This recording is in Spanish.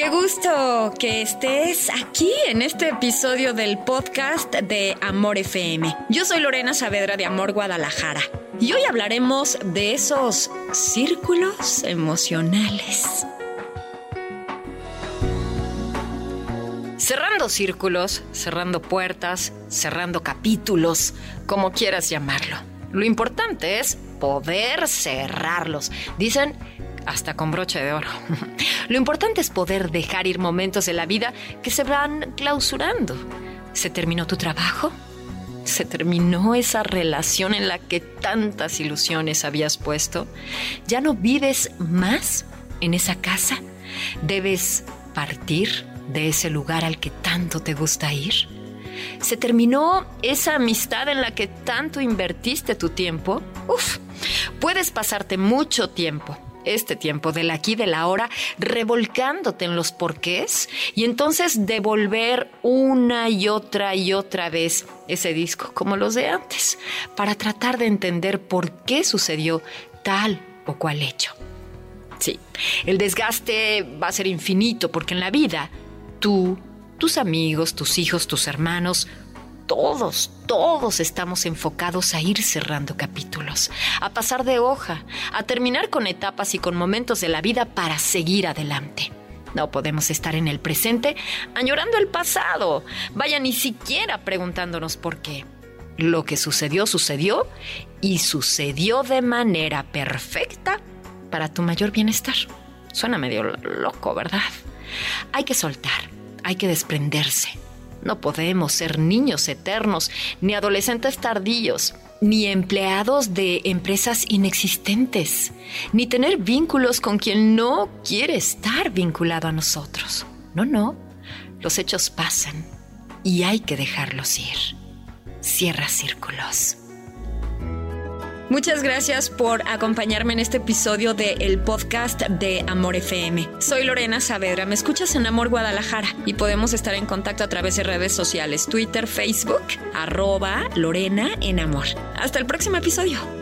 Qué gusto que estés aquí en este episodio del podcast de Amor FM. Yo soy Lorena Saavedra de Amor Guadalajara y hoy hablaremos de esos círculos emocionales. Cerrando círculos, cerrando puertas, cerrando capítulos, como quieras llamarlo. Lo importante es poder cerrarlos. Dicen hasta con broche de oro. Lo importante es poder dejar ir momentos de la vida que se van clausurando. ¿Se terminó tu trabajo? ¿Se terminó esa relación en la que tantas ilusiones habías puesto? ¿Ya no vives más en esa casa? ¿Debes partir de ese lugar al que tanto te gusta ir? ¿Se terminó esa amistad en la que tanto invertiste tu tiempo? Uf, puedes pasarte mucho tiempo este tiempo del aquí, de la hora, revolcándote en los porqués y entonces devolver una y otra y otra vez ese disco, como los de antes, para tratar de entender por qué sucedió tal o cual hecho. Sí, el desgaste va a ser infinito porque en la vida tú, tus amigos, tus hijos, tus hermanos, todos, todos estamos enfocados a ir cerrando capítulos, a pasar de hoja, a terminar con etapas y con momentos de la vida para seguir adelante. No podemos estar en el presente añorando el pasado. Vaya, ni siquiera preguntándonos por qué. Lo que sucedió, sucedió y sucedió de manera perfecta para tu mayor bienestar. Suena medio loco, ¿verdad? Hay que soltar, hay que desprenderse no podemos ser niños eternos, ni adolescentes tardíos, ni empleados de empresas inexistentes, ni tener vínculos con quien no quiere estar vinculado a nosotros. No, no, los hechos pasan y hay que dejarlos ir. Cierra círculos. Muchas gracias por acompañarme en este episodio de el podcast de Amor FM. Soy Lorena Saavedra, me escuchas en Amor Guadalajara y podemos estar en contacto a través de redes sociales, Twitter, Facebook, arroba Lorena en Amor. Hasta el próximo episodio.